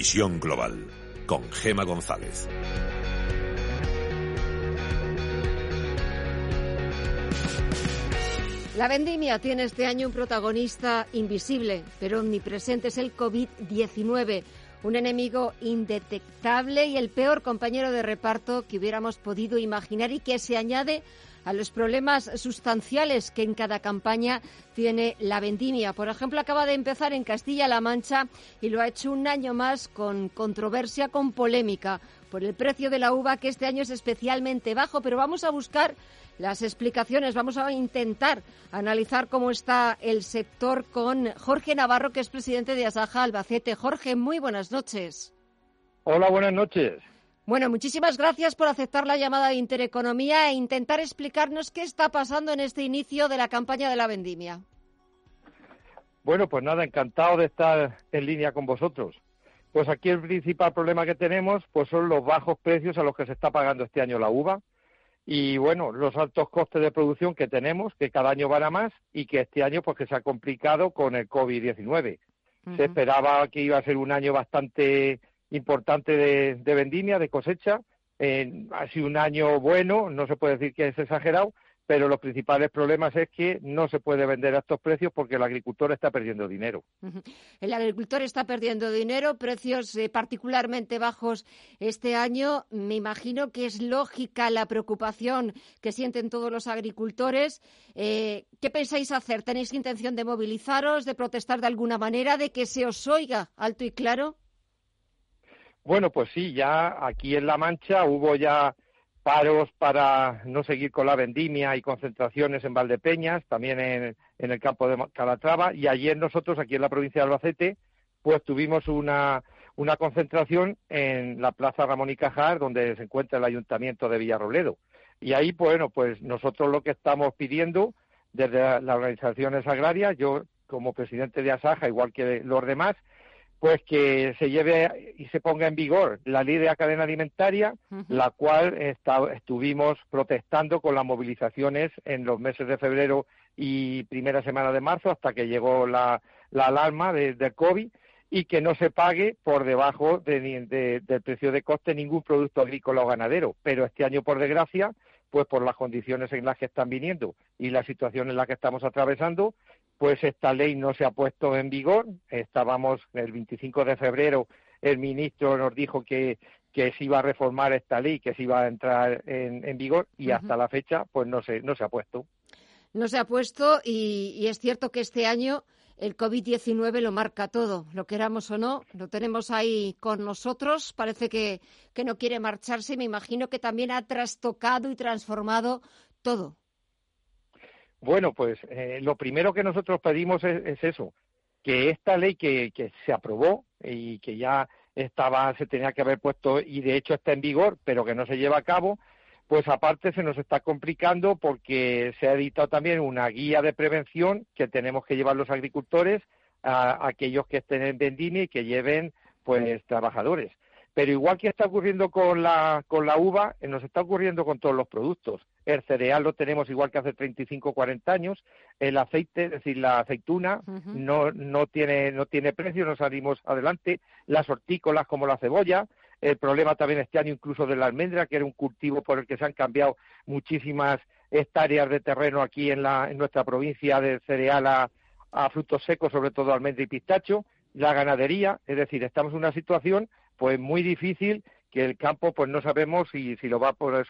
Visión Global con Gema González. La vendimia tiene este año un protagonista invisible, pero omnipresente, es el COVID-19, un enemigo indetectable y el peor compañero de reparto que hubiéramos podido imaginar y que se añade a los problemas sustanciales que en cada campaña tiene la vendimia. Por ejemplo, acaba de empezar en Castilla-La Mancha y lo ha hecho un año más con controversia, con polémica por el precio de la uva que este año es especialmente bajo, pero vamos a buscar las explicaciones, vamos a intentar analizar cómo está el sector con Jorge Navarro, que es presidente de Asaja Albacete. Jorge, muy buenas noches. Hola, buenas noches. Bueno, muchísimas gracias por aceptar la llamada de Intereconomía e intentar explicarnos qué está pasando en este inicio de la campaña de la vendimia. Bueno, pues nada, encantado de estar en línea con vosotros. Pues aquí el principal problema que tenemos pues son los bajos precios a los que se está pagando este año la uva y bueno, los altos costes de producción que tenemos, que cada año van a más y que este año pues que se ha complicado con el COVID-19. Se esperaba que iba a ser un año bastante importante de, de vendimia, de cosecha. Eh, ha sido un año bueno, no se puede decir que es exagerado, pero los principales problemas es que no se puede vender a estos precios porque el agricultor está perdiendo dinero. El agricultor está perdiendo dinero, precios eh, particularmente bajos este año. Me imagino que es lógica la preocupación que sienten todos los agricultores. Eh, ¿Qué pensáis hacer? ¿Tenéis intención de movilizaros, de protestar de alguna manera, de que se os oiga alto y claro? Bueno, pues sí, ya aquí en La Mancha hubo ya paros para no seguir con la vendimia y concentraciones en Valdepeñas, también en, el campo de Calatrava, y ayer nosotros aquí en la provincia de Albacete, pues tuvimos una, una concentración en la Plaza Ramón y Cajar, donde se encuentra el Ayuntamiento de Villarrobledo. Y ahí, bueno, pues nosotros lo que estamos pidiendo desde las organizaciones agrarias, yo como presidente de Asaja, igual que los demás, pues que se lleve y se ponga en vigor la ley de la cadena alimentaria, la cual estuvimos protestando con las movilizaciones en los meses de febrero y primera semana de marzo hasta que llegó la, alarma de, COVID y que no se pague por debajo del precio de coste ningún producto agrícola o ganadero. Pero este año, por desgracia, pues por las condiciones en las que están viniendo y la situación en la que estamos atravesando, pues esta ley no se ha puesto en vigor. Estábamos el 25 de febrero, el ministro nos dijo que, que se iba a reformar esta ley, que se iba a entrar en, vigor y hasta la fecha pues no se, no se ha puesto. No se ha puesto y, es cierto que este año el COVID-19 lo marca todo, lo queramos o no, lo tenemos ahí con nosotros, parece que, que no quiere marcharse y me imagino que también ha trastocado y transformado todo. Bueno, pues eh, lo primero que nosotros pedimos es, eso, que esta ley que, que, se aprobó y que ya estaba, se tenía que haber puesto y de hecho está en vigor, pero que no se lleva a cabo, pues aparte se nos está complicando porque se ha editado también una guía de prevención que tenemos que llevar los agricultores a, aquellos que estén en vendimia y que lleven pues trabajadores. Pero igual que está ocurriendo con la, con la uva, eh, nos está ocurriendo con todos los productos. El cereal lo tenemos igual que hace 35 o 40 años. El aceite, es decir, la aceituna no, no, tiene, no tiene precio, no salimos adelante. Las hortícolas como la cebolla. El problema también este año incluso de la almendra, que era un cultivo por el que se han cambiado muchísimas hectáreas de terreno aquí en, la, en nuestra provincia de cereal a, a frutos secos, sobre todo almendra y pistacho. La ganadería, es decir, estamos en una situación pues muy difícil que el campo pues no sabemos si, si lo va a poder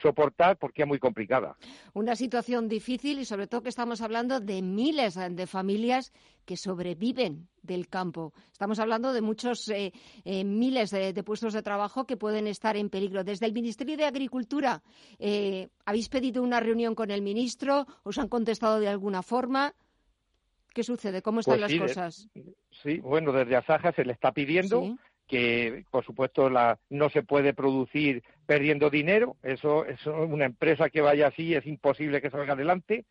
soportar porque es muy complicada. Una situación difícil y sobre todo que estamos hablando de miles de familias que sobreviven del campo. Estamos hablando de muchos eh, eh, miles de, puestos de trabajo que pueden estar en peligro. Desde el Ministerio de Agricultura, eh, ¿habéis pedido una reunión con el ministro? ¿Os han contestado de alguna forma? ¿Qué sucede? ¿Cómo están pues las cosas? sí, bueno, desde Asaja se le está pidiendo que, por supuesto, la, no se puede producir perdiendo dinero. Eso es una empresa que vaya así, es imposible que salga adelante.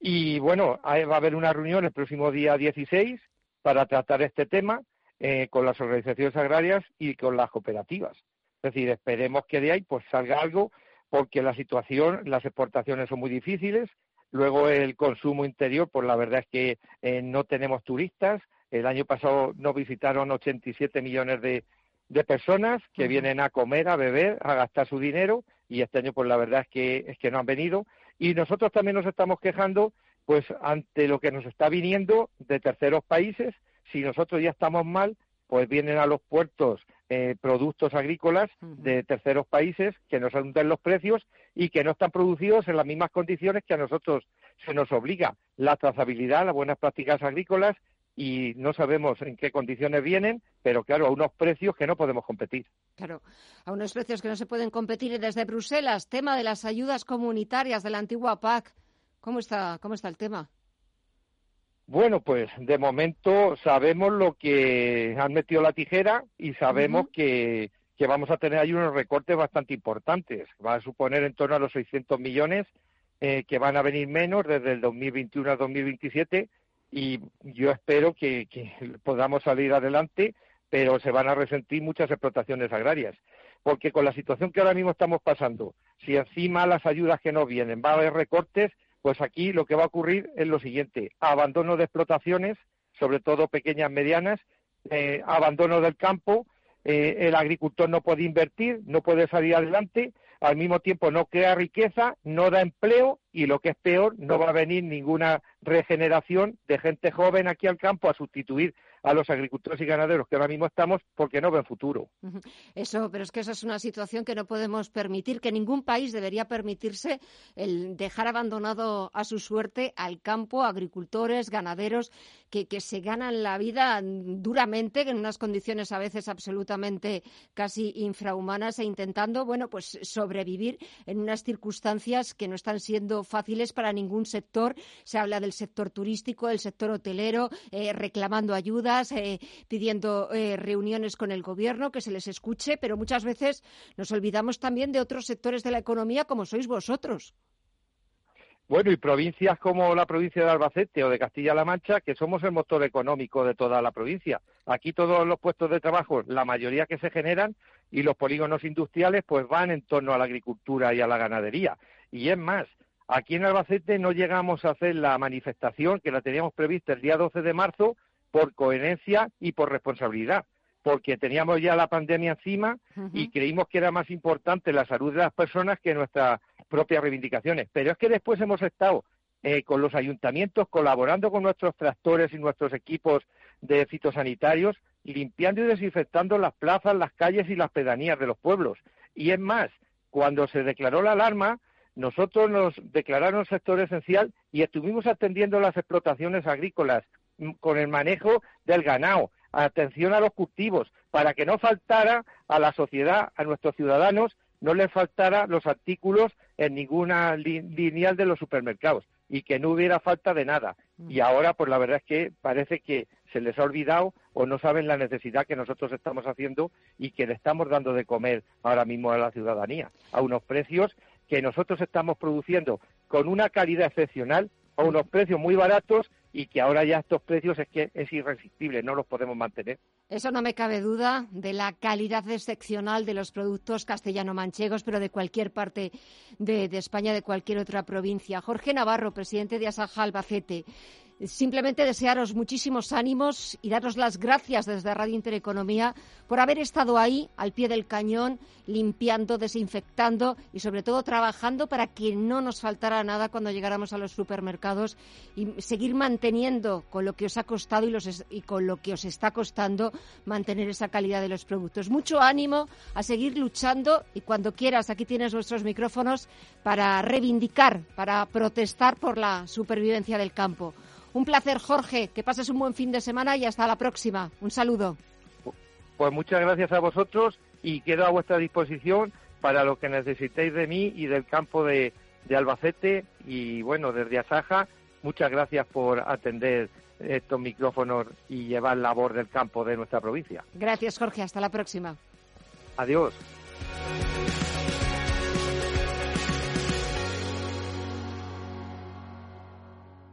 Y bueno, va a haber una reunión el próximo día 16 para tratar este tema eh, con las organizaciones agrarias y con las cooperativas. Es decir, esperemos que de ahí pues salga algo, porque la situación, las exportaciones son muy difíciles. Luego el consumo interior, pues la verdad es que eh, no tenemos turistas. El año pasado nos visitaron 87 millones de, de personas que vienen a comer, a beber, a gastar su dinero y este año pues la verdad es que es que no han venido. Y nosotros también nos estamos quejando pues ante lo que nos está viniendo de terceros países, si nosotros ya estamos mal, pues vienen a los puertos eh, productos agrícolas de terceros países que nos hunden los precios y que no están producidos en las mismas condiciones que a nosotros se nos obliga. La trazabilidad, las buenas prácticas agrícolas y no sabemos en qué condiciones vienen, pero claro, a unos precios que no podemos competir. Claro, a unos precios que no se pueden competir. desde Bruselas, tema de las ayudas comunitarias de la antigua PAC. ¿Cómo está, cómo está el tema? Bueno, pues de momento sabemos lo que han metido la tijera y sabemos que, que, vamos a tener ahí unos recortes bastante importantes. Va a suponer en torno a los 600 millones eh, que van a venir menos desde el 2021 al 2027 y yo espero que, podamos salir adelante, pero se van a resentir muchas explotaciones agrarias. Porque con la situación que ahora mismo estamos pasando, si encima las ayudas que nos vienen va a haber recortes, pues aquí lo que va a ocurrir es lo siguiente, abandono de explotaciones, sobre todo pequeñas, medianas, eh, abandono del campo, eh, el agricultor no puede invertir, no puede salir adelante, al mismo tiempo no crea riqueza, no da empleo y lo que es peor, no va a venir ninguna regeneración de gente joven aquí al campo a sustituir a los agricultores y ganaderos que ahora mismo estamos porque no ven futuro. Eso, pero es que esa es una situación que no podemos permitir, que ningún país debería permitirse el dejar abandonado a su suerte al campo, agricultores, ganaderos que, que se ganan la vida duramente, en unas condiciones a veces absolutamente casi infrahumanas e intentando, bueno, pues sobrevivir en unas circunstancias que no están siendo fáciles para ningún sector. Se habla del sector turístico, del sector hotelero, eh, reclamando ayuda eh, pidiendo eh, reuniones con el gobierno, que se les escuche, pero muchas veces nos olvidamos también de otros sectores de la economía como sois vosotros. Bueno, y provincias como la provincia de Albacete o de Castilla-La Mancha, que somos el motor económico de toda la provincia. Aquí todos los puestos de trabajo, la mayoría que se generan, y los polígonos industriales, pues van en torno a la agricultura y a la ganadería. Y es más, aquí en Albacete no llegamos a hacer la manifestación que la teníamos prevista el día 12 de marzo, por coherencia y por responsabilidad, porque teníamos ya la pandemia encima y creímos que era más importante la salud de las personas que nuestras propias reivindicaciones. Pero es que después hemos estado eh, con los ayuntamientos colaborando con nuestros tractores y nuestros equipos de fitosanitarios, limpiando y desinfectando las plazas, las calles y las pedanías de los pueblos. Y es más, cuando se declaró la alarma, nosotros nos declararon sector esencial y estuvimos atendiendo las explotaciones agrícolas con el manejo del ganado, atención a los cultivos, para que no faltara a la sociedad, a nuestros ciudadanos, no les faltara los artículos en ninguna lineal de los supermercados y que no hubiera falta de nada. Y mm. ahora, pues la verdad es que parece que se les ha olvidado o no saben la necesidad que nosotros estamos haciendo y que le estamos dando de comer ahora mismo a la ciudadanía, a unos precios que nosotros estamos produciendo con una calidad excepcional, a unos precios muy baratos y que ahora ya estos precios es que es irresistible, no los podemos mantener. Eso no me cabe duda de la calidad excepcional de los productos castellano-manchegos, pero de cualquier parte de, España, de cualquier otra provincia. Jorge Navarro, presidente de Asaja Albacete. Simplemente desearos muchísimos ánimos y daros las gracias desde Radio Intereconomía por haber estado ahí al pie del cañón, limpiando, desinfectando y sobre todo trabajando para que no nos faltara nada cuando llegáramos a los supermercados y seguir manteniendo con lo que os ha costado y, y con lo que os está costando mantener esa calidad de los productos. Mucho ánimo a seguir luchando y cuando quieras aquí tienes nuestros micrófonos para reivindicar, para protestar por la supervivencia del campo. Un placer, Jorge. Que pases un buen fin de semana y hasta la próxima. Un saludo. Pues muchas gracias a vosotros y quedo a vuestra disposición para lo que necesitéis de mí y del campo de, Albacete. Y bueno, desde Asaja, muchas gracias por atender estos micrófonos y llevar la voz del campo de nuestra provincia. Gracias, Jorge. Hasta la próxima. Adiós.